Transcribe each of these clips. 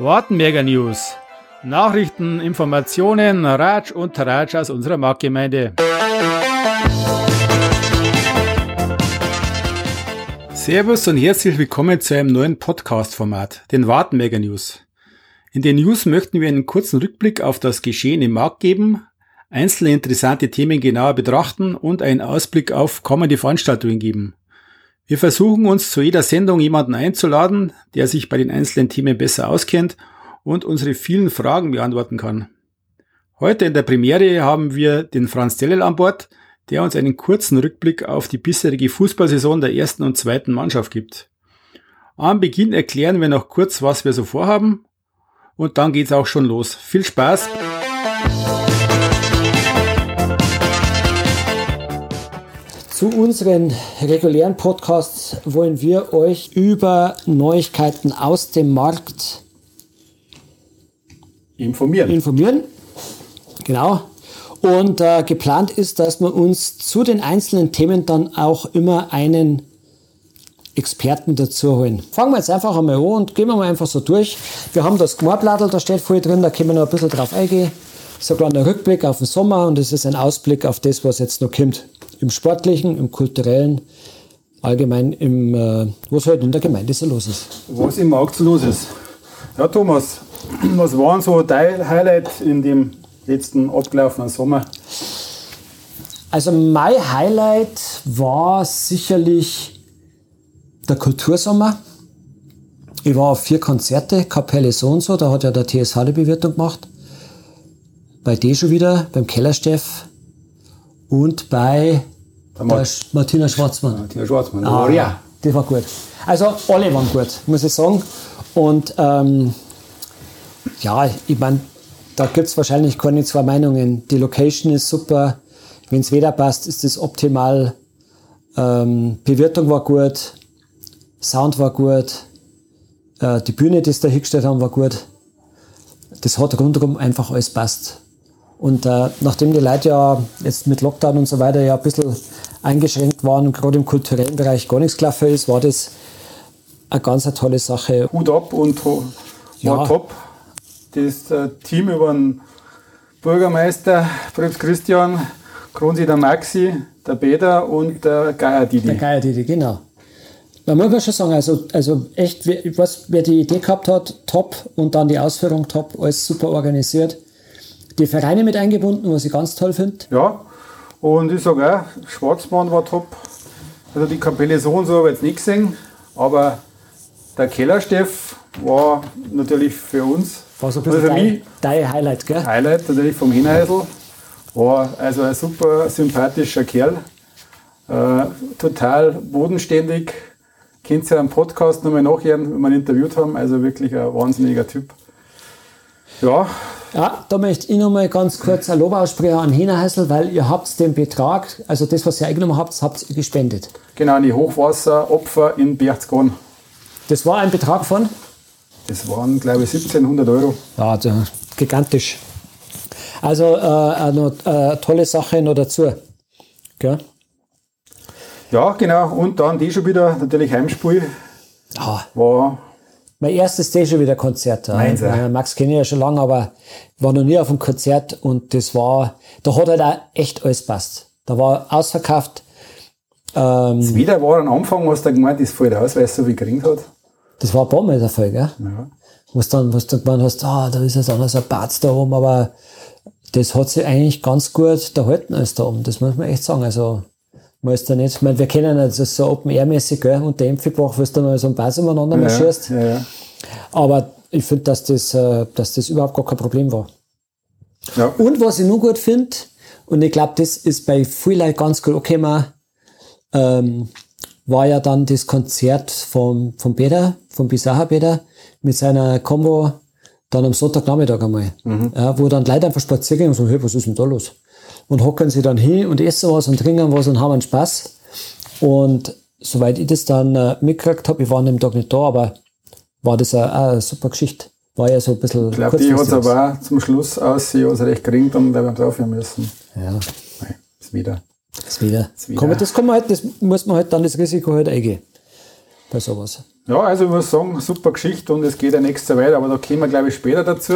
Wartenberger News. Nachrichten, Informationen, Ratsch und Tratsch aus unserer Marktgemeinde. Servus und herzlich willkommen zu einem neuen Podcast-Format, den Wartenberger News. In den News möchten wir einen kurzen Rückblick auf das Geschehen im Markt geben, einzelne interessante Themen genauer betrachten und einen Ausblick auf kommende Veranstaltungen geben. Wir versuchen uns zu jeder Sendung jemanden einzuladen, der sich bei den einzelnen Themen besser auskennt und unsere vielen Fragen beantworten kann. Heute in der Premiere haben wir den Franz Dellel an Bord, der uns einen kurzen Rückblick auf die bisherige Fußballsaison der ersten und zweiten Mannschaft gibt. Am Beginn erklären wir noch kurz, was wir so vorhaben und dann geht's auch schon los. Viel Spaß! Zu unseren regulären Podcasts wollen wir euch über Neuigkeiten aus dem Markt informieren. informieren. Genau. Und äh, geplant ist, dass wir uns zu den einzelnen Themen dann auch immer einen Experten dazu holen. Fangen wir jetzt einfach einmal an und gehen wir mal einfach so durch. Wir haben das Gmarbladel, da steht vorher drin, da können wir noch ein bisschen drauf eingehen. So ein kleiner Rückblick auf den Sommer und es ist ein Ausblick auf das, was jetzt noch kommt im sportlichen, im kulturellen, allgemein im, äh, was halt in der Gemeinde so los ist. Was im Markt so los ist. Ja, Thomas, was waren so dein Highlight in dem letzten abgelaufenen Sommer? Also mein Highlight war sicherlich der Kultursommer. Ich war auf vier Konzerte, Kapelle so und so, da hat ja der TSH die Bewirtung gemacht. Bei D schon wieder, beim Kellersteff, und bei der Martina Schwarzmann. Martina Schwarzmann, ah, ja. Die war gut. Also alle waren gut, muss ich sagen. Und ähm, ja, ich meine, da gibt es wahrscheinlich keine zwei Meinungen. Die Location ist super. Wenn es Wetter passt, ist es optimal. Ähm, Bewirtung war gut. Sound war gut. Äh, die Bühne, die sie da hingestellt haben, war gut. Das hat rundherum einfach alles passt. Und äh, nachdem die Leute ja jetzt mit Lockdown und so weiter ja ein bisschen eingeschränkt waren und gerade im kulturellen Bereich gar nichts gelaufen ist, war das eine ganz eine tolle Sache. Hut ab und war ja. top. Das äh, Team über den Bürgermeister Prinz Christian, Kronsi der Maxi, der Peter und der Geier Didi. Der Geier Didi, genau. Man muss schon sagen, also, also echt, was, wer die Idee gehabt hat, top und dann die Ausführung top, alles super organisiert die Vereine mit eingebunden, was ich ganz toll finde. Ja, und ich sage auch, Schwarzmann war top. Also die Kapelle so und so habe ich jetzt nicht gesehen, aber der Kellersteff war natürlich für uns. War so ein bisschen also dein, mich, dein Highlight, gell? Highlight natürlich vom Hinheisel. War also ein super sympathischer Kerl. Äh, total bodenständig. Könnt ihr ja am Podcast nochmal nachhören, wenn wir ihn interviewt haben. Also wirklich ein wahnsinniger Typ. Ja, ja, da möchte ich noch mal ganz kurz ein Lob aussprechen an Hinahäusl, weil ihr habt den Betrag, also das, was ihr eingenommen habt, habt ihr gespendet. Genau, die Hochwasseropfer in Berchtesgaden. Das war ein Betrag von? Das waren, glaube ich, 1700 Euro. Ja, also gigantisch. Also äh, eine, eine tolle Sache noch dazu. Gell? Ja, genau. Und dann die schon wieder, natürlich Heimspiel. Ja. War mein erstes schon wieder Konzert. Meins, ja. Max kenne ich ja schon lange, aber war noch nie auf einem Konzert und das war, da hat halt auch echt alles passt. Da war ausverkauft. Ähm, das wieder war am Anfang, was da gemeint ist, voll aus, weil es so viel gering hat. Das war ein paar Mal der Fall, gell? Ja. Was dann, was du gemeint hast, ah, da ist jetzt anders ein Bad da oben, aber das hat sich eigentlich ganz gut erhalten als da oben. Das muss man echt sagen. Also, man ist da nicht, ich meine, wir kennen das so Open-Air-mäßig, gell, und der Empfibach, wo du mal so einen Bass umeinander ja, marschierst. Ja, ja. Aber ich finde, dass das, äh, dass das überhaupt gar kein Problem war. Ja. Und was ich nur gut finde, und ich glaube, das ist bei vielen ganz gut okay, man, ähm, war ja dann das Konzert vom, vom Peter, vom Bizarre Peter, mit seiner Combo dann am Sonntagnachmittag einmal. Mhm. Ja, wo dann Leute einfach spazieren gehen und sagen, hey, was ist denn da los? Und hocken sie dann hin und essen was und trinken was und haben einen Spaß. Und soweit ich das dann äh, mitgekriegt habe, ich war an dem Tag nicht da, aber war das eine, eine super Geschichte. War ja so ein bisschen. Ich glaube, die hat es aber auch zum Schluss aussehen, also recht gering, dann werden wir aufhören müssen. Ja. Nein, ist wieder. Ist wieder. Ist wieder. Kann man, das, kann man halt, das muss man halt dann das Risiko halt eingehen. bei sowas. Ja, also ich muss sagen, super Geschichte und es geht ja nächstes weiter, aber da kommen wir glaube ich später dazu.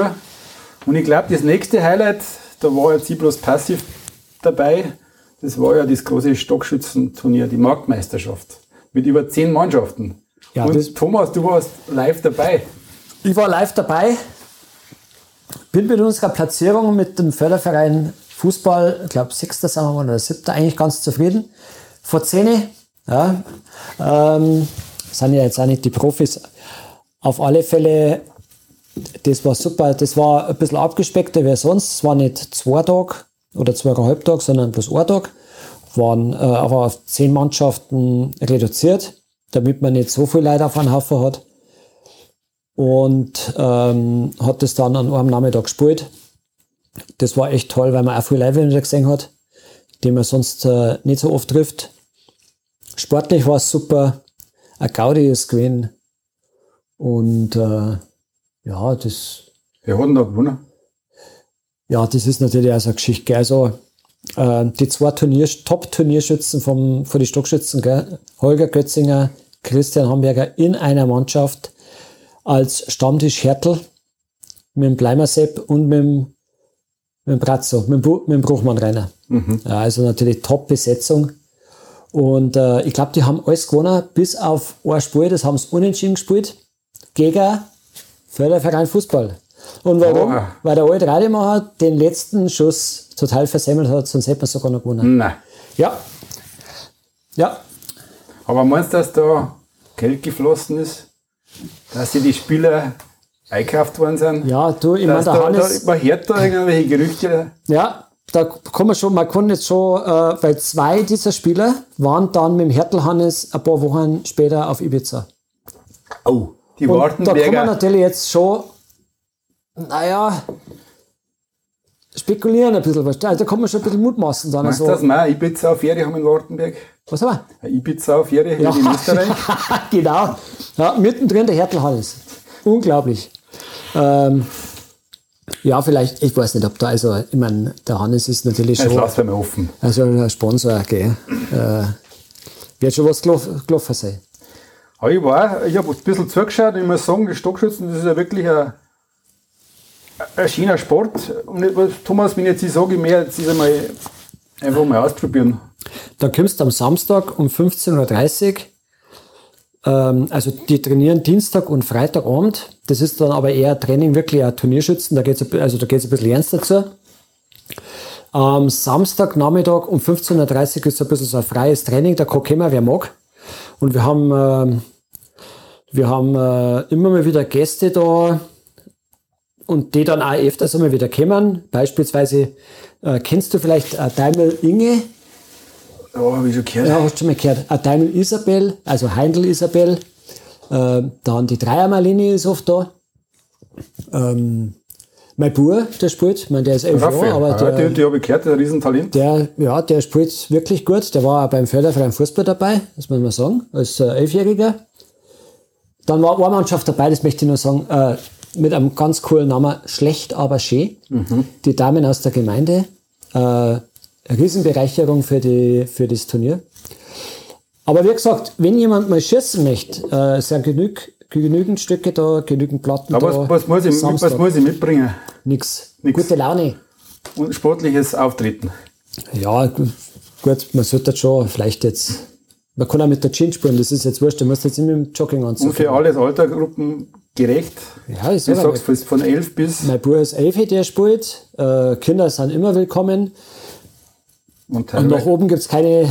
Und ich glaube, das nächste Highlight, da war jetzt ich bloß passiv dabei, das war ja das große Stockschützenturnier, die Marktmeisterschaft. Mit über zehn Mannschaften. Ja, und Thomas, du warst live dabei. Ich war live dabei, bin mit unserer Platzierung mit dem Förderverein Fußball, ich glaube, sechster sind wir oder siebter, eigentlich ganz zufrieden. Vor zehn, ja, ähm, sind ja jetzt auch nicht die Profis. Auf alle Fälle, das war super. Das war ein bisschen abgespeckter wie sonst. Es war nicht zwei Tage oder zweieinhalb Tage, sondern bloß ein Tag. Waren äh, aber auf zehn Mannschaften reduziert, damit man nicht so viel Leute auf einen Haufen hat und ähm, hat das dann an einem Nachmittag gespielt. Das war echt toll, weil man auch viele Leute gesehen hat, die man sonst äh, nicht so oft trifft. Sportlich war es super, ein Gaudi ist gewesen und äh, ja, das, Wir hatten da gewonnen. Ja, das ist natürlich auch so eine Geschichte. gell. Also äh, die zwei Turnier Top-Turnierschützen vom, von den Stockschützen, gell? Holger Götzinger, Christian Hamburger in einer Mannschaft als Stammtisch Hertel mit dem Bleimersepp und mit dem, mit dem Brazzo, mit dem, Bu mit dem Bruchmann Rainer. Ja, also natürlich Top-Besetzung. Und äh, ich glaube, die haben alles gewonnen, bis auf ein Spiel, das haben sie unentschieden gespielt, gegen Förderverein Fußball. Und warum? Oh. Weil der alte Rademacher den letzten Schuss total versemmelt hat, sonst hätte man sogar noch gewonnen. Nein. Ja. Ja. Aber meinst du, dass da Geld geflossen ist? Dass sie die Spieler eingekauft worden sind? Ja, du, ich meine, der da, Hannes. da, man hört da irgendwelche Gerüchte. Ja, da kann man schon, man kann jetzt schon, äh, weil zwei dieser Spieler waren dann mit dem Hertel Hannes ein paar Wochen später auf Ibiza. Oh, die Und da kann man natürlich jetzt schon, naja, spekulieren ein bisschen. weißt du. Also da kann man schon ein bisschen mutmaßen dann. Meinst du, Also, dass wir Ibiza-Ferie haben in Wartenberg? was haben wir? Ibiza-Ferie Ja. ja. in Österreich? genau. Ja, mittendrin der Hertel Hannes. Unglaublich. Ähm, ja, vielleicht, ich weiß nicht, ob da, also, ich meine, der Hannes ist natürlich schon. lassen wir offen. Also ein Sponsor, gell? Äh, wird schon was gelaufen sein. Aber ich war, ich habe ein bisschen zugeschaut ich muss sagen, die Stockschützen, das ist ja wirklich ein, ein schöner Sport. Und Thomas, wenn ich jetzt sage, mehr jetzt ist einmal einfach mal ausprobieren. Da kommst du am Samstag um 15.30 Uhr. Ähm, also die trainieren Dienstag und Freitagabend. Das ist dann aber eher Training, wirklich ein Turnierschützen. Da geht es also da geht's ein bisschen ernst dazu. Am Samstagnachmittag um 15.30 Uhr ist ein bisschen so ein freies Training. Da kann kommen, wer mag. Und wir haben, ähm, wir haben äh, immer mal wieder Gäste da und die dann auch öfters einmal wieder kommen. Beispielsweise äh, kennst du vielleicht äh, Daimel Inge? Ja, habe ich schon gehört. Ja, hast du schon mal gehört. Ein Daimel Isabel, also Heindl Isabel. Äh, dann die Dreiermal-Linie ist oft da. Ähm, mein Bur, der spielt, ich meine, der ist elf Jahre, aber ja, der, die, die habe ich gehört, der ein Riesentalent. der, ja, der spielt wirklich gut. Der war auch beim Förderverein Fußball dabei, das muss man sagen, als äh, Elfjähriger. Dann war eine Mannschaft dabei, das möchte ich nur sagen, äh, mit einem ganz coolen Namen, Schlecht aber schön. Die Damen aus der Gemeinde. Äh, eine Riesenbereicherung für, die, für das Turnier. Aber wie gesagt, wenn jemand mal schießen möchte, äh, sind genug, genügend Stücke da, genügend Platten Aber da. was, was, muss ich, was muss ich mitbringen? Nix. Nix. Gute Laune. Und sportliches Auftreten. Ja, gu- gut, man sollte das schon vielleicht jetzt. Man kann auch mit der Jeans spielen, das ist jetzt wurscht, du musst jetzt immer mit dem Jogginganzug. Und für alle Altergruppen gerecht. Ja, ich Du sag sagst von- von 11 bis Mein Bruder ist elf, der spielt. Äh, Kinder sind immer willkommen. und Und nach oben gibt's keine,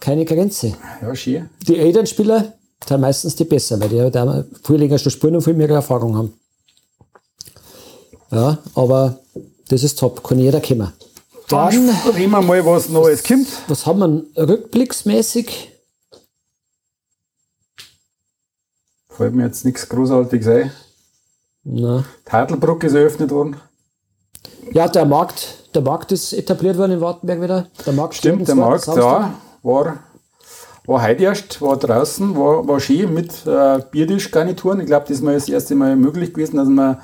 keine Grenze. Ja, schön. Die Elternspieler sind meistens die besser, weil die da viel länger schon spielen und viel mehr Erfahrung haben. Ja, aber das ist top, kann jeder kommen. Dann, Dann reden wir mal, was Neues kommt. was haben wir rückblicksmäßig? Fällt mir jetzt nichts Großartiges ein. Na, Die Heidelbruck ist eröffnet worden. Ja, der Markt, der Markt ist etabliert worden in Wartenberg wieder. Der Markt Stimmt, der Markt, ja, war, war heute erst, war draußen, war, war schön mit äh, Biertischgarnituren. Ich glaube, das ist mal das erste Mal möglich gewesen, dass man,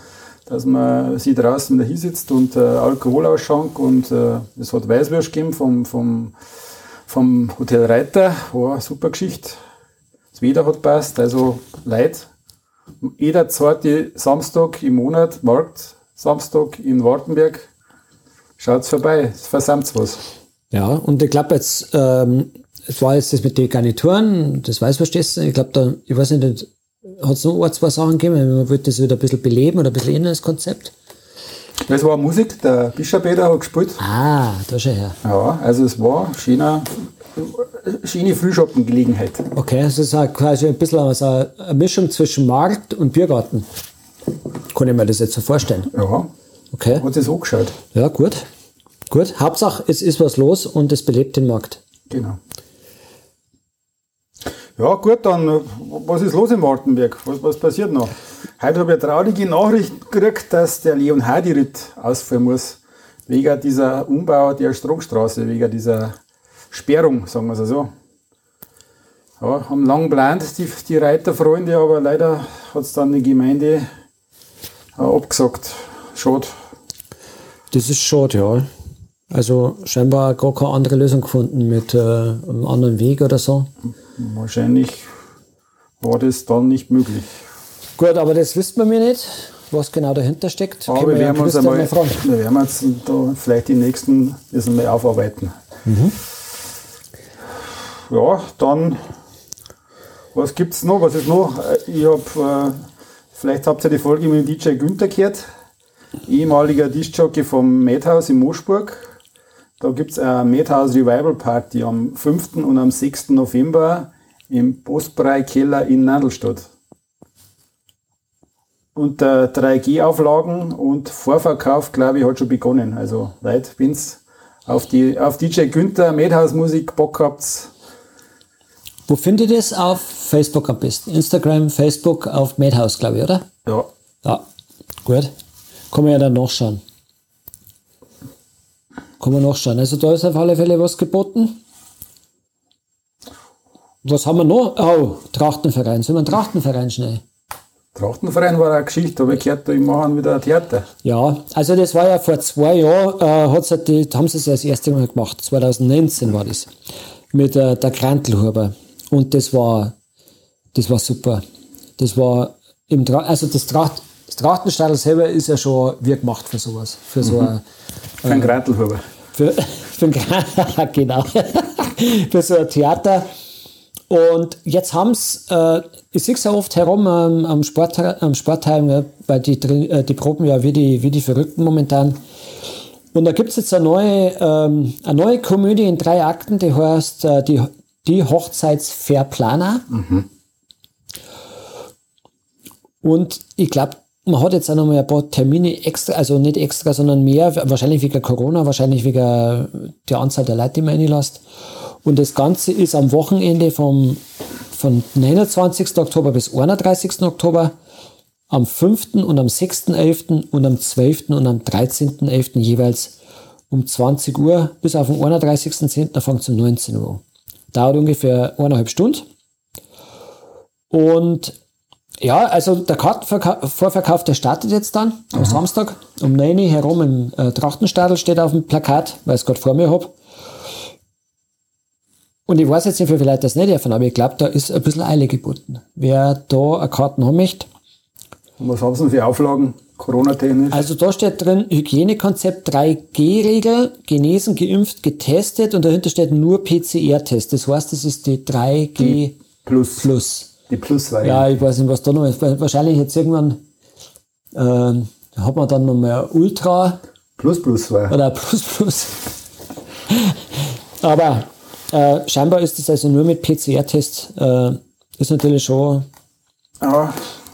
dass man sie draußen da sitzt und äh, Alkoholausschank und äh, es hat Weißwürst gegeben vom, vom, vom Hotel Reiter. War eine super Geschichte. Das Wetter hat passt, also Leute, jeder zweite Samstag im Monat, Markt, Samstag in Wartenberg, schaut's vorbei, versammt's was. Ja, und ich glaube jetzt, ähm, es war jetzt das mit den Garnituren, das weiß verstehst du, ich glaube da, ich weiß nicht, hat es noch ein, zwei Sachen gegeben, man wollte das wieder ein bisschen beleben oder ein bisschen ändern, das Konzept. Das war Musik, der Bischofeder hat gespielt. Ah, da schon her. Ja, also es war schöner, schöne Frühschoppengelegenheit. Okay, also es ist quasi ein bisschen also eine Mischung zwischen Markt und Biergarten. Kann ich mir das jetzt so vorstellen? Ja. Okay. Hat es angeschaut. Ja, gut. Gut. Hauptsache, es ist was los und es belebt den Markt. Genau. Ja, gut, dann, was ist los in Wartenberg? Was, was passiert noch? Heute habe ich eine traurige Nachricht gekriegt, dass der Leon Hardy-Ritt ausfallen muss. Wegen dieser Umbau der Stromstraße, wegen dieser Sperrung, sagen wir es so. Ja, haben lang geplant, die, die Reiterfreunde, aber leider hat es dann die Gemeinde äh, abgesagt. Schade. Das ist schade, ja. Also scheinbar gar keine andere Lösung gefunden mit äh, einem anderen Weg oder so. Wahrscheinlich war das dann nicht möglich. Gut, aber das wissen wir mir nicht, was genau dahinter steckt. Aber wir werden uns einmal, wir werden uns da vielleicht die nächsten das einmal aufarbeiten. Mhm. Ja, dann, was gibt es noch? Was ist noch? Ich habe, äh, vielleicht habt ihr die Folge mit dem DJ Günther gehört, ehemaliger Diskjockey vom Madhouse in Moschburg. Da gibt es eine Madhouse Revival Party am 5. und am 6. November im Postbrei Keller in Nadelstadt. Unter 3G-Auflagen und Vorverkauf, glaube ich, hat schon begonnen. Also, Leute, wenn's auf, die, auf DJ Günther Madhouse Musik Bock habt. Wo findet ihr das? Auf Facebook am besten. Instagram, Facebook, auf Madhouse, glaube ich, oder? Ja. Ja, gut. Kann man ja dann nachschauen. Kann man nachschauen. Also da ist auf alle Fälle was geboten. Was haben wir noch? Oh, Trachtenverein. Sollen wir einen Trachtenverein schnell? Trachtenverein war eine Geschichte, aber ich gehört, da machen wieder ein Theater. Ja, also das war ja vor zwei Jahren, äh, hat's die, haben sie es ja das erste Mal gemacht. 2019 war das. Mit äh, der Krantelhuber. Und das war, das war super. Das war im Tra also das, Tracht, das Trachtenstadel selber ist ja schon wie gemacht für sowas. Für so mhm. ein für einen Grantelhuber. Für, für ein, genau. für so ein Theater. Und jetzt haben es, äh, ich sehe es ja oft herum ähm, am, Sport, am Sportheim, ja, weil die, äh, die proben ja wie die, wie die Verrückten momentan. Und da gibt es jetzt eine neue, ähm, eine neue Komödie in drei Akten, die heißt äh, die, die Hochzeitsverplaner. Mhm. Und ich glaube, man hat jetzt auch noch mal ein paar Termine extra, also nicht extra, sondern mehr, wahrscheinlich wegen Corona, wahrscheinlich wegen der Anzahl der Leute, die man reinlässt. Und das Ganze ist am Wochenende vom, von 29. Oktober bis 31. Oktober, am 5. und am 6.11. und am 12. und am 13.11. jeweils um 20 Uhr bis auf den 31.10. fängt es um 19 Uhr. Dauert ungefähr eineinhalb Stunden. Und ja, also der Kartenvorverkauf, der startet jetzt dann am mhm. Samstag um 9 Uhr herum im äh, Trachtenstadel steht auf dem Plakat, weil ich es gerade vor mir habe. Und ich weiß jetzt nicht, wie viele Leute das nicht davon, aber ich glaube, da ist ein bisschen Eile geboten. Wer da eine Karten haben möchte. Und was haben Sie denn für Auflagen, Corona-technisch? Also da steht drin, Hygienekonzept 3G-Regel, genesen, geimpft, getestet und dahinter steht nur PCR-Test. Das heißt, das ist die 3G die Plus. Plus. Die Plus-Variante. Ja, ich weiß nicht, was da noch ist. Wahrscheinlich jetzt irgendwann äh, hat man dann noch mal Ultra. Plus Plus war. Oder Plus Plus. Aber äh, scheinbar ist das also nur mit PCR-Test. Äh, ist natürlich schon. Ja.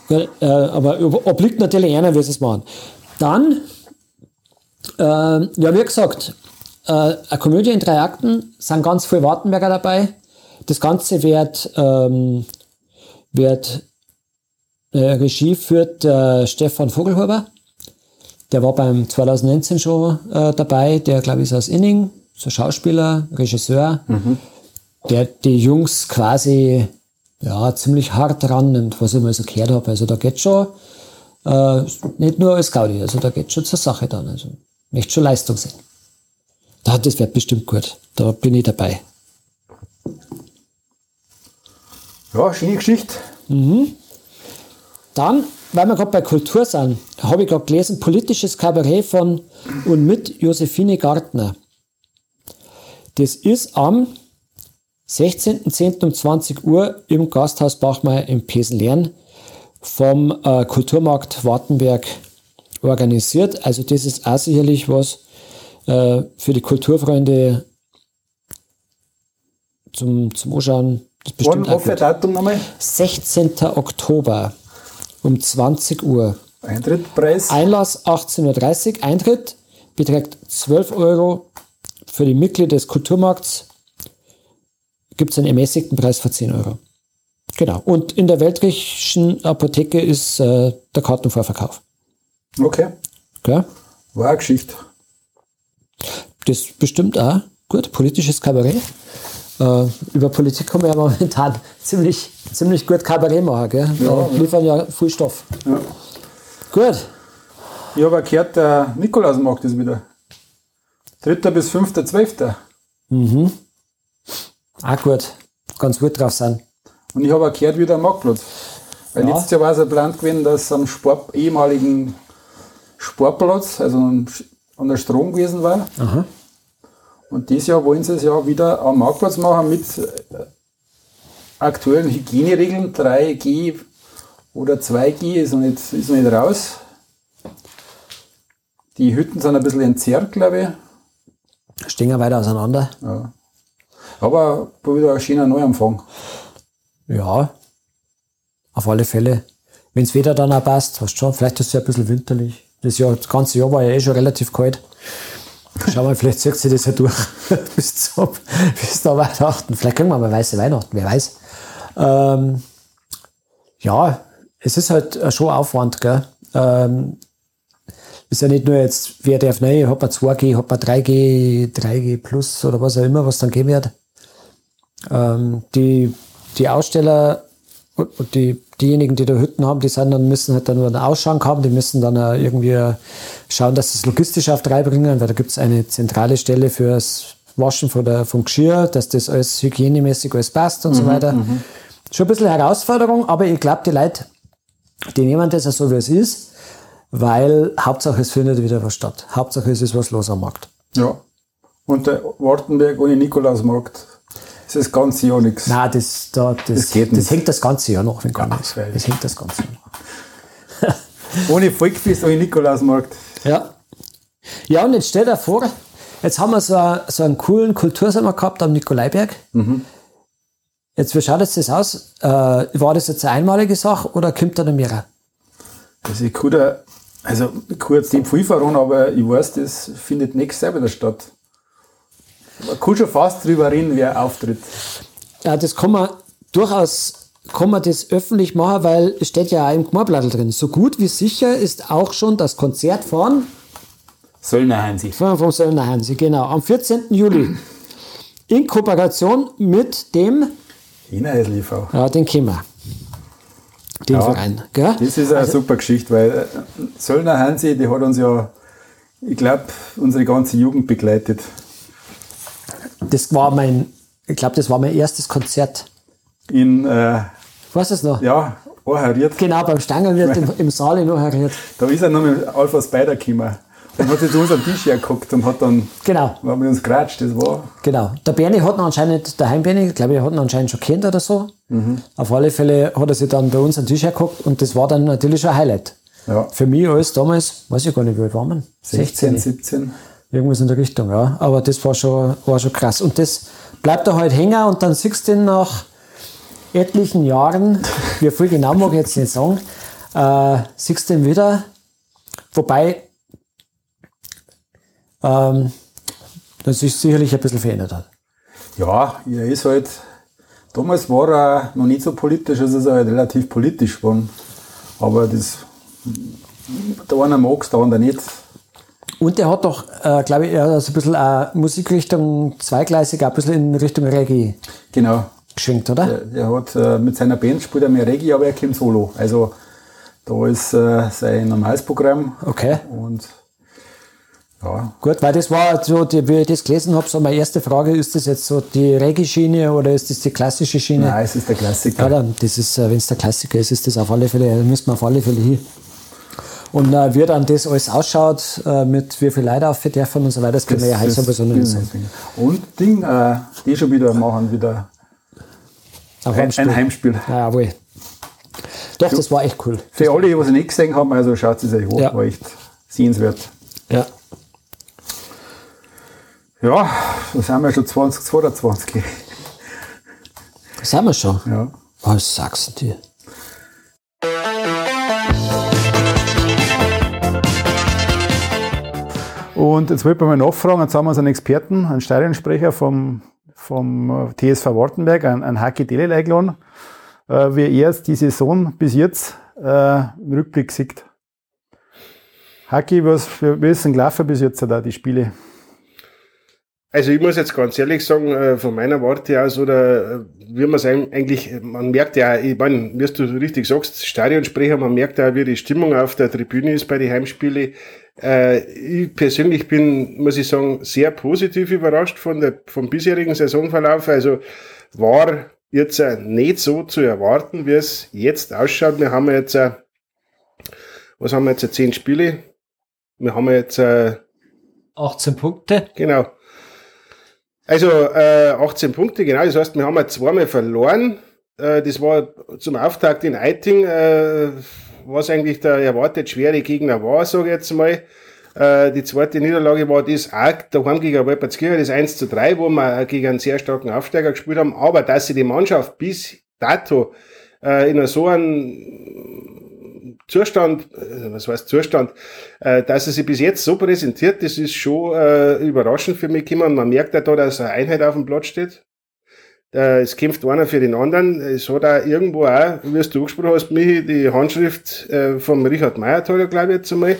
Äh, aber obliegt natürlich einer, wie sie es machen. Dann, äh, ja, wie gesagt, äh, eine Komödie in drei Akten, sind ganz viele Wartenberger dabei. Das Ganze wird ähm, wird äh, Regie führt äh, Stefan Vogelhuber. Der war beim 2019 schon äh, dabei. Der, glaube ich, ist aus Inning, so Schauspieler, Regisseur, mhm. der die Jungs quasi ja, ziemlich hart rannimmt, was ich mal so gehört habe. Also da geht schon äh, nicht nur als Gaudi, also da geht schon zur Sache dann. Also möchte schon Leistung sehen. Das wird bestimmt gut. Da bin ich dabei. Ja, schöne Geschichte. Dann, weil wir gerade bei Kultur sind, habe ich gerade gelesen, politisches Kabarett von und mit Josephine Gartner. Das ist am 16.10. um 20 Uhr im Gasthaus Bachmeier im Pesenlern vom äh, Kulturmarkt Wartenberg organisiert. Also das ist auch sicherlich was äh, für die Kulturfreunde zum, zum Anschauen. Das ist Wann bestimmt auf gut. Datum nochmal? 16. Oktober um 20 Uhr. Eintrittpreis. Einlass 18.30 Uhr. Eintritt beträgt 12 Euro. Für die Mitglieder des Kulturmarkts gibt es einen ermäßigten Preis von 10 Euro. Genau. Und in der Weltrichischen Apotheke ist äh, der Kartenvorverkauf. Okay. Gell? War eine Geschichte. Das bestimmt auch gut. Politisches Kabarett. Äh, über Politik kann man ja momentan ziemlich, ziemlich gut Kabarett machen. Gell? Ja, da liefern ja viel Stoff. Ja. Gut. Ich habe gehört, der Nikolausmarkt ist wieder. 3. bis 5.12. Auch gut. Ganz gut drauf sein. Und ich habe auch gehört, wieder am Marktplatz. Weil Ja. letztes Jahr war es ein Plan gewesen, dass am Sport, ehemaligen Sportplatz, also an der Strom gewesen war. Und dieses Jahr wollen sie es ja wieder am Marktplatz machen mit äh, aktuellen Hygieneregeln. 3G oder 2G ist noch nicht, ist noch nicht raus. Die Hütten sind ein bisschen entzerrt, glaube ich. Stehen ja weiter auseinander. Ja. Aber wieder ein schöner Neuanfang. Ja, auf alle Fälle. Wenn es Wetter dann auch passt, weißt du schon, vielleicht ist es ja ein bisschen winterlich. Das, Jahr, das ganze Jahr war ja eh schon relativ kalt. Schau mal, vielleicht zieht sich das ja durch bis, zum, bis da Weihnachten. Vielleicht kriegen wir mal weiße Weihnachten, wer weiß. Ähm, ja, es ist halt schon Aufwand, gell? Ähm, ist ja nicht nur jetzt, wer darf neu, hat man 2G, hat man 3G, 3G plus oder was auch immer, was dann geben wird. Ähm, die, die Aussteller und und die, diejenigen, die da Hütten haben, die sind dann, müssen halt dann nur einen Ausschank haben, die müssen dann irgendwie schauen, dass sie es logistisch auf drei bringen, weil da gibt es eine zentrale Stelle fürs Waschen von der, vom Geschirr, dass das alles hygienemäßig alles passt und so weiter. Schon ein bisschen Herausforderung, aber ich glaube, die Leute, die nehmen das ja so, wie es ist, weil Hauptsache es findet wieder was statt. Hauptsache es ist was los am Markt. Ja. Und der Wartenberg ohne Nikolausmarkt ist das ganze Jahr nichts. Nein, das, da, das, Das geht das nicht. hängt das ganze Jahr noch, wenn gar Ja, freilich. Das hängt das ganze Jahr noch. Ohne Volksfest, ohne Nikolausmarkt. Ja. Ja, und jetzt stell dir vor, jetzt haben wir so, a- so einen coolen Kultursommer gehabt am Nikolaiberg. Jetzt, wie schaut jetzt das aus? Äh, war das jetzt eine einmalige Sache oder kommt da noch mehr? Also ich kann also jetzt nicht viel verraten, aber ich weiß, das findet nächstes Jahr wieder statt. Man kann schon fast drüber reden, wer auftritt. Ja, das kann man durchaus kann man das öffentlich machen, weil es steht ja auch im Gmarblattl drin. So gut wie sicher ist auch schon das Konzert von, Söllner Hansi. von vom Söllner Hansi, genau, am 14. Juli. In Kooperation mit dem, China ist ja, den Kimmer. Den Ja. Verein. Gell? Das ist eine super Geschichte, weil äh, Söllner Hansi, die hat uns ja, ich glaube, unsere ganze Jugend begleitet. Das war mein, ich glaube, das war mein erstes Konzert. In, äh, Weißt du es noch? ja, anheriert. Genau, beim Stangenwirt im, im Saal in Ohrheriert. Da ist er noch mit Alpha Spider gekommen und hat sich zu uns am Tisch hergeguckt und hat dann Genau, war mit uns geratscht. Das war, genau. Der Bernie hat ihn anscheinend, der Heimbernie, glaube ich, hat ihn anscheinend schon kennt oder so. Auf alle Fälle hat er sich dann bei uns am Tisch hergeguckt und das war dann natürlich ein Highlight. ja, Für mich alles damals, weiß ich gar nicht, wie alt waren wir? 16, 17. Irgendwas in der Richtung, ja. Aber das war schon, war schon krass. Und das bleibt da halt hängen und dann siehst du ihn nach etlichen Jahren, wie viel genau mag ich jetzt nicht sagen, äh, siehst du ihn wieder. Wobei, ähm, das sich sicherlich ein bisschen verändert hat. Ja, er ist halt, damals war er noch nicht so politisch, also ist er halt relativ politisch geworden. Aber das, der eine mag es, der andere nicht. Und der hat doch, äh, glaube ich, er hat so ein bisschen äh, Musikrichtung zweigleisig, auch ein bisschen in Richtung Reggae Genau. geschwenkt, oder? Er, er hat äh, mit seiner Band spielt er mehr Reggae, aber er kommt solo. Also da ist äh, sein normales Programm. Okay. Und Ja. Gut, weil das war so, die, wie ich das gelesen habe, so meine erste Frage, ist das jetzt so die Reggae-Schiene oder ist das die klassische Schiene? Nein, es ist der Klassiker. Ja, dann, das ist, äh, wenn es der Klassiker ist, ist das auf alle Fälle, da müssen wir auf alle Fälle hin. Und äh, wie dann das alles ausschaut, äh, mit wie viel Leute auf dürfen und so weiter, das können wir ja heute sowieso nicht sagen. Und Ding, äh, die schon wieder machen, wieder ein Heimspiel. Ein Heimspiel. Ja, jawohl. Doch, das war echt cool. Für alle, die es nicht gesehen haben, also schaut es euch an, ja. war echt sehenswert. Ja. Ja, da sind wir schon 2022. Sind wir schon? Ja. Was sagst du dir? Und jetzt wollte ich mal nachfragen, jetzt haben wir einen Experten, einen Stadionsprecher vom, vom TSV Wartenberg, einen, einen Haki Delel eingeladen, äh, wie er die Saison bis jetzt äh, im Rückblick sieht. Haki, was, wie ist denn gelaufen bis jetzt da, die Spiele? Also ich muss jetzt ganz ehrlich sagen, äh, von meiner Warte aus, oder äh, wie man es eigentlich, man merkt ja, ich meine, wie du richtig sagst, Stadionsprecher, man merkt ja, wie die Stimmung auf der Tribüne ist bei den Heimspielen. Äh, ich persönlich bin, muss ich sagen, sehr positiv überrascht von der, vom bisherigen Saisonverlauf. Also war jetzt nicht so zu erwarten, wie es jetzt ausschaut. Wir haben jetzt, was haben wir jetzt, zehn Spiele? Wir haben jetzt 18 Punkte. Genau. Also äh, 18 Punkte, genau. Das heißt, wir haben ja zweimal verloren. Äh, das war zum Auftakt in Eiting, äh, was eigentlich der erwartet schwere Gegner war, sage ich jetzt mal. Äh, die zweite Niederlage war das auch daheim gegen Wolpertskirchen, das 1 zu 3, wo wir gegen einen sehr starken Aufsteiger gespielt haben. Aber dass sie die Mannschaft bis dato äh, in so einem Zustand, äh, was heißt Zustand, äh, dass er sich bis jetzt so präsentiert, das ist schon äh, überraschend für mich gekommen. Man merkt ja da, dass eine Einheit auf dem Platz steht. Es kämpft einer für den anderen. Es hat auch irgendwo auch, wie du angesprochen hast, Michi, die Handschrift vom Richard Meyerthaler, glaube ich jetzt einmal.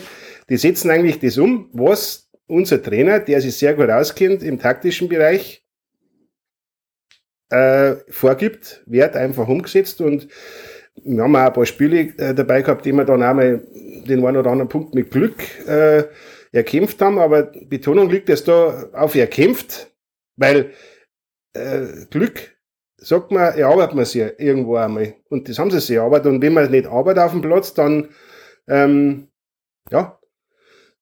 Die setzen eigentlich das um, was unser Trainer, der sich sehr gut auskennt im taktischen Bereich, äh, vorgibt, wird einfach umgesetzt und wir haben auch ein paar Spiele äh, dabei gehabt, die wir dann auch mal den einen oder anderen Punkt mit Glück äh, erkämpft haben, aber Betonung liegt jetzt da auf erkämpft, weil äh, Glück, sagt man, erarbeitet man sich irgendwo einmal. Und das haben sie sich erarbeitet. Und wenn man nicht arbeitet auf dem Platz, dann, ähm, ja,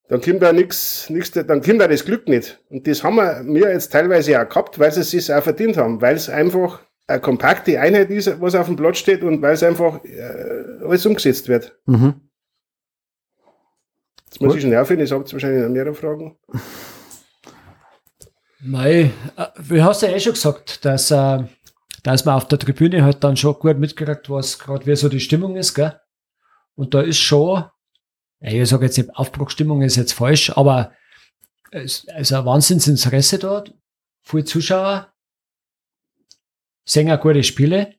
dann kommt da nichts, nichts, dann kommt da das Glück nicht. Und das haben wir mir jetzt teilweise auch gehabt, weil sie es sich auch verdient haben, weil es einfach eine kompakte Einheit ist, was auf dem Platz steht und weil es einfach äh, alles umgesetzt wird. Mhm. Jetzt muss Gut. ich schon nerven, ich habt wahrscheinlich noch mehrere Fragen. Mei, äh, wie hast du ja eh schon gesagt, dass, äh, dass man auf der Tribüne halt dann schon gut mitgekriegt, was gerade wie so die Stimmung ist, gell? Und da ist schon, ich sage jetzt nicht, Aufbruchstimmung ist jetzt falsch, aber es ist ein Wahnsinnsinteresse dort, viele Zuschauer, auch gute Spiele.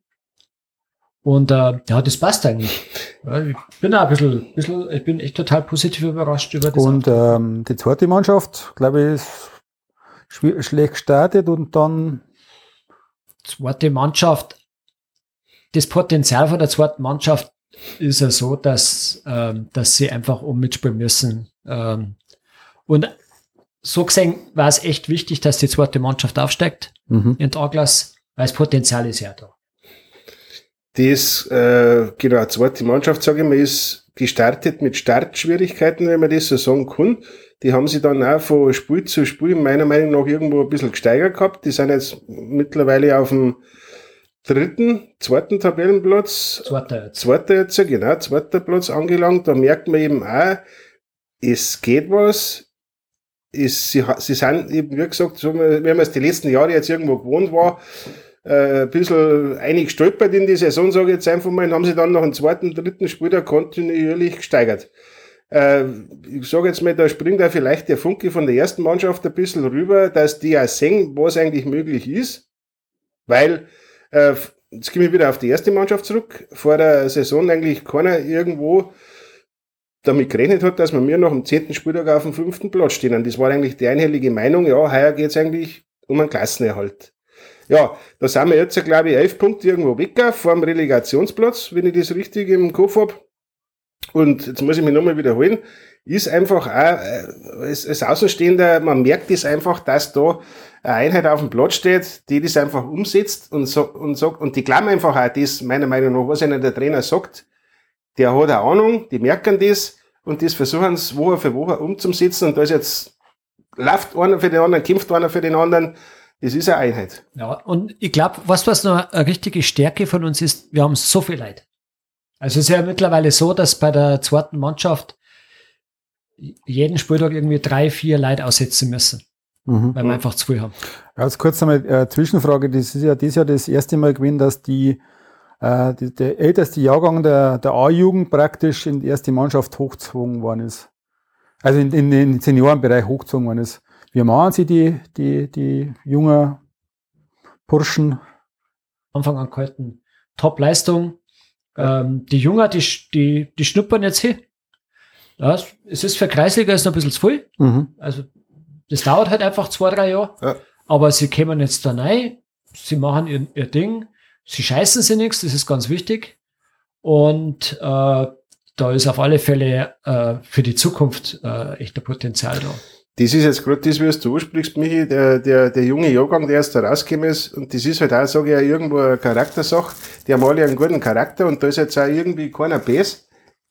Und äh, ja, das passt eigentlich. Ja, ich bin auch ein bisschen, bisschen, ich bin echt total positiv überrascht über das. Und ähm, die zweite Mannschaft, glaube ich, ist schlecht gestartet und dann. Zweite Mannschaft, das Potenzial von der zweiten Mannschaft ist ja so, dass, ähm, dass sie einfach um mitspielen müssen. Ähm, und so gesehen war es echt wichtig, dass die zweite Mannschaft aufsteigt mhm. in Douglas weil das Potenzial ist ja da. Das, äh, genau, zweite Mannschaft, sage ich mal, ist gestartet mit Startschwierigkeiten, wenn man das so sagen kann. Die haben sie dann auch von Spiel zu Spiel meiner Meinung nach irgendwo ein bisschen gesteigert gehabt. Die sind jetzt mittlerweile auf dem dritten, zweiten Tabellenplatz. Zweiter jetzt. Zweiter jetzt, genau, zweiter Platz angelangt. Da merkt man eben auch, es geht was. Es, sie, sie sind eben, wie gesagt, so, wenn man es die letzten Jahre jetzt irgendwo gewohnt war, äh, ein bisschen einig stolpert in die Saison, sage ich jetzt einfach mal, und haben sie dann nach dem zweiten, dritten Spiel kontinuierlich gesteigert. Äh, ich sage jetzt mal, da springt da vielleicht der Funke von der ersten Mannschaft ein bisschen rüber, dass die auch sehen, was eigentlich möglich ist, weil äh, jetzt komme ich wieder auf die erste Mannschaft zurück, vor der Saison eigentlich keiner irgendwo damit gerechnet hat, dass wir mir nach dem zehnten Spieltag auf dem fünften Platz stehen. Und das war eigentlich die einhellige Meinung, ja, heuer geht es eigentlich um einen Klassenerhalt. Ja, da sind wir jetzt, glaube ich, elf Punkte irgendwo weg vor dem Relegationsplatz, wenn ich das richtig im Kopf habe. Und jetzt muss ich mich nochmal wiederholen. ist einfach auch, äh, als, als Außenstehender, man merkt es das einfach, dass da eine Einheit auf dem Platz steht, die das einfach umsetzt und, so, und sagt, und die glauben einfach auch das, meiner Meinung nach, was ihnen der Trainer sagt, der hat eine Ahnung, die merken das und das versuchen es Woche für Woche umzusetzen und da ist jetzt, läuft einer für den anderen, kämpft einer für den anderen, das ist eine Einheit. Ja, und ich glaube, was was noch eine richtige Stärke von uns ist, wir haben so viel Leid. Also es ist ja mittlerweile so, dass bei der zweiten Mannschaft jeden Spieltag irgendwie drei, vier Leute aussetzen müssen. Mhm. Weil wir einfach zu viel haben. Jetzt kurz einmal äh, Zwischenfrage. Das ist ja dieses Jahr das erste Mal gewesen, dass die, äh, die der älteste Jahrgang der, der A-Jugend praktisch in die erste Mannschaft hochgezogen worden ist. Also in, in, in den Seniorenbereich hochgezogen worden ist. Wie machen Sie die, die, die jungen Burschen? Anfang an gehalten. Top-Leistung. Ähm, die Jungen, die, die, die schnuppern jetzt hier. Ja, es ist für Kreisliga ist noch ein bisschen zu viel. Mhm. Also das dauert halt einfach zwei, drei Jahre. Ja. Aber sie kommen jetzt da rein, sie machen ihr, ihr Ding, sie scheißen sie nichts, das ist ganz wichtig. Und äh, da ist auf alle Fälle äh, für die Zukunft äh, echter Potenzial da. Das ist jetzt gerade das, was du ansprichst, Michi, der, der, der junge Jahrgang, der erst da rausgekommen ist. Und das ist halt auch, sage ich, auch irgendwo eine Charaktersache. Die haben alle einen guten Charakter und da ist jetzt auch irgendwie keiner besser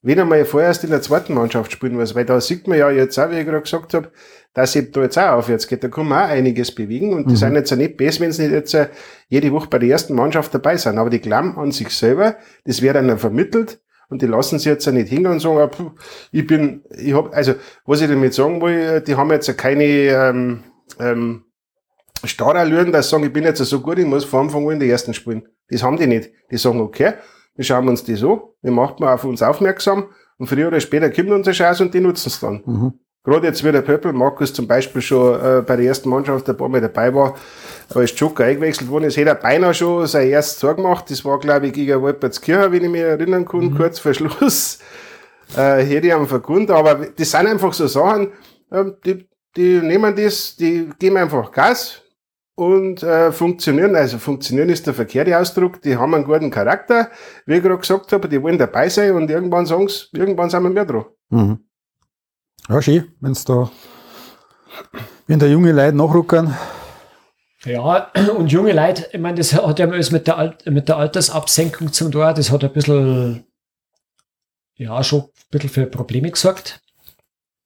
wenn er mal vorerst in der zweiten Mannschaft spielen muss, weil da sieht man ja jetzt auch, wie ich gerade gesagt habe, dass es da jetzt auch aufwärts geht. Da kann man auch einiges bewegen und mhm. die sind jetzt auch nicht besser, wenn sie nicht jetzt äh, jede Woche bei der ersten Mannschaft dabei sind. Aber die glauben an sich selber, das wird dann vermittelt und die lassen sich jetzt auch nicht hingehen und sagen, ah, puh, ich bin, ich hab, also, was ich damit sagen will, die haben jetzt keine, ähm, ähm, Starallüren, dass sie sagen, ich bin jetzt so gut, ich muss vor Anfang an in der ersten spielen. Das haben die nicht. Die sagen, okay, wir schauen uns das an, wir machen auf uns aufmerksam und früher oder später kommt unsere Chance und die nutzen es dann. Mhm. Gerade jetzt wie der Pöppel, Markus zum Beispiel schon äh, bei der ersten Mannschaft ein paar Mal dabei war, als Joker eingewechselt worden ist, hätte er beinahe schon sein erstes Tor gemacht. Das war, glaube ich, gegen Wolpertskirchen, wenn ich mich erinnern kann, mhm. kurz vor Schluss. Äh, hätte ich am verkundet. Aber das sind einfach so Sachen, äh, die, die nehmen das, die geben einfach Gas, und äh, funktionieren. Also funktionieren ist der verkehrte Ausdruck. Die haben einen guten Charakter, wie ich gerade gesagt habe, die wollen dabei sein und irgendwann sagen sie, irgendwann sind wir mehr dran. Mhm. Ja, schön, wenn es da, wenn da junge Leute nachrücken. Ja, und junge Leute, ich meine, das hat ja alles mit der, Alt mit der Altersabsenkung zum Tor, das hat ein bisschen, ja, schon ein bisschen für Probleme gesorgt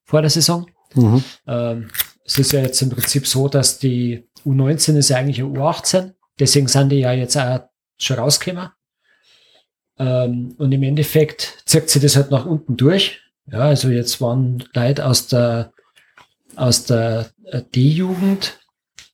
vor der Saison. Mhm. Ähm, es ist ja jetzt im Prinzip so, dass die U19 ist ja eigentlich eine U18, deswegen sind die ja jetzt auch schon rausgekommen. Ähm, und im Endeffekt zieht sich das halt nach unten durch. Ja, also jetzt waren Leute aus der, aus der äh, D-Jugend,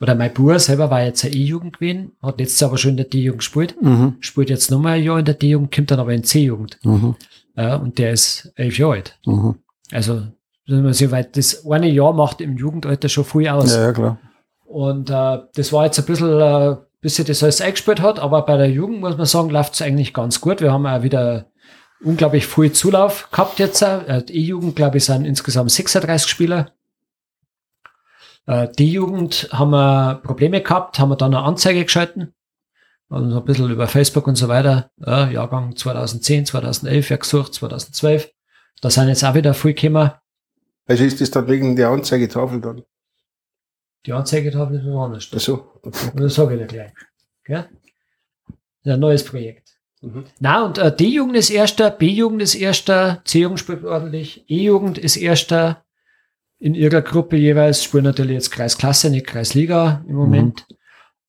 oder mein Bruder selber war jetzt eine E-Jugend gewesen, hat letztes Jahr aber schon in der D-Jugend gespielt, mhm. spielt jetzt nochmal ein Jahr in der D-Jugend, kommt dann aber in C-Jugend. Mhm. Ja, und der ist elf Jahre alt. Mhm. Also weil das eine Jahr macht im Jugendalter schon viel aus. Ja, ja klar. Und äh, das war jetzt ein bisschen, äh, bis sich das alles eingespielt hat, aber bei der Jugend muss man sagen, läuft es eigentlich ganz gut. Wir haben auch wieder unglaublich viel Zulauf gehabt jetzt. Äh, die E-Jugend, glaube ich, sind insgesamt 36 Spieler. Äh, die Jugend haben wir Probleme gehabt, haben wir dann eine Anzeige geschalten. Und ein bisschen über Facebook und so weiter. Ja, Jahrgang 2010, 2011 ja gesucht, 2012. Da sind jetzt auch wieder viel gekommen. Also ist das dann wegen der Anzeigetafel dann? Die Anzeigetafel ist woanders. Ach so. Okay. Das sage ich dir gleich. Gell? Ist ein neues Projekt. Mhm. Na, und äh, D-Jugend ist erster, B-Jugend ist erster, C-Jugend spielt ordentlich, E-Jugend ist erster. In ihrer Gruppe jeweils spielen natürlich jetzt Kreisklasse, nicht Kreisliga im Moment. Mhm.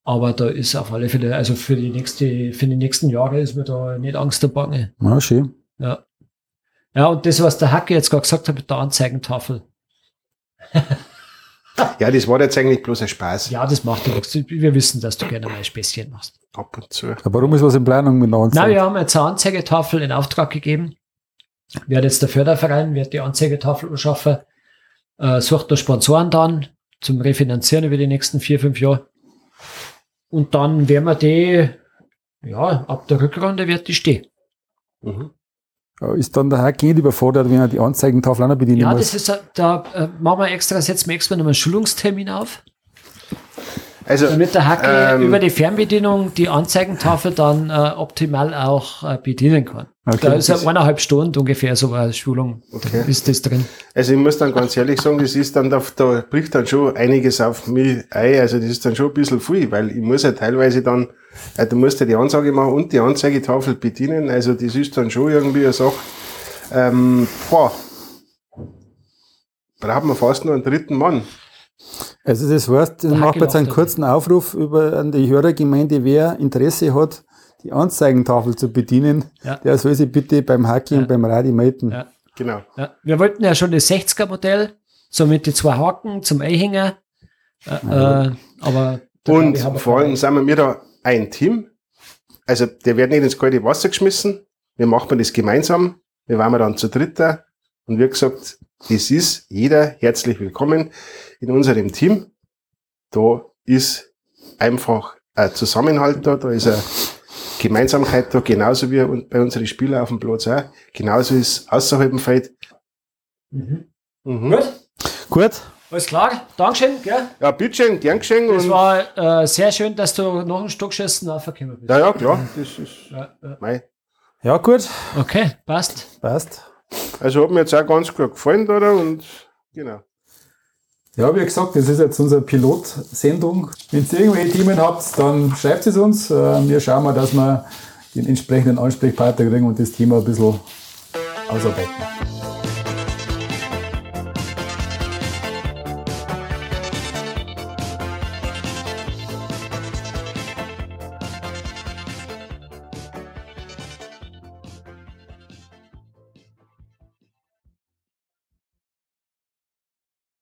Aber da ist auf alle Fälle, also für die nächste, für die nächsten Jahre ist mir da nicht Angst und Bange. Ja, schön. Ja. Ja, und das, was der Hacke jetzt gerade gesagt hat mit der Anzeigentafel. ja, das war jetzt eigentlich bloß ein Spaß. Ja, das macht nichts. Wir wissen, dass du gerne mal ein Späßchen machst. Ab und zu. Aber warum ist was in Planung mit der Anzeige? Nein, wir haben jetzt eine Anzeigetafel in Auftrag gegeben. Wer jetzt der Förderverein, wird die Anzeigetafel schaffen, äh, sucht da Sponsoren dann zum Refinanzieren über die nächsten vier, fünf Jahre. Und dann werden wir die, ja, ab der Rückrunde wird die stehen. Mhm. Ist dann der Herr Kind überfordert, wenn er die Anzeigentafel auch noch bedienen ja, muss? Ja, das ist, da äh, machen wir extra, setzen wir extra nochmal einen Schulungstermin auf. Also, Damit der Hacker ähm, über die Fernbedienung die Anzeigentafel dann äh, optimal auch äh, bedienen kann. Okay. Da ist ja eineinhalb Stunden ungefähr so eine Schulung. Okay. Ist das drin. Also ich muss dann ganz ehrlich sagen, das ist dann, da, da bricht dann schon einiges auf mich ein. Also das ist dann schon ein bisschen viel, weil ich muss ja teilweise dann, äh, du musst ja die Ansage machen und die Anzeigetafel bedienen. Also das ist dann schon irgendwie eine Sache. Ähm, boah, braucht man fast nur einen dritten Mann. Also das heißt, ich mache jetzt einen kurzen Aufruf über an die Hörergemeinde, wer Interesse hat, die Anzeigentafel zu bedienen, ja. der soll sich bitte beim Hacki ja. und beim Radi melden. Ja. Genau. Ja. Wir wollten ja schon das 60er Modell, so mit den zwei Haken zum Einhänger. Äh, äh, aber und vor allem sind wir da ein Team. Also der wird nicht ins kalte Wasser geschmissen. Wir machen das gemeinsam. Wir waren dann zu dritter. Und wie gesagt, es ist jeder herzlich willkommen in unserem Team. Da ist einfach ein Zusammenhalt da, da ist eine Gemeinsamkeit da, genauso wie bei unseren Spielern auf dem Platz auch. Genauso ist außerhalb dem Feld. Mhm. Mhm. Gut. Gut. Alles klar, Dankeschön. Gell? Ja, bitteschön, gern geschehen. Es war äh, sehr schön, dass du noch einen Stockschießen aufgekommen bist. Ja, ja, klar. Das ist ja, ja. Mein. ja, gut. Okay, passt. Passt. Also hat mir jetzt auch ganz gut gefallen, oder? Und genau. Ja, wie gesagt, das ist jetzt unsere Pilotsendung. Wenn ihr irgendwelche Themen habt, dann schreibt es uns. Äh, wir schauen mal, dass wir den entsprechenden Ansprechpartner kriegen und das Thema ein bisschen ausarbeiten.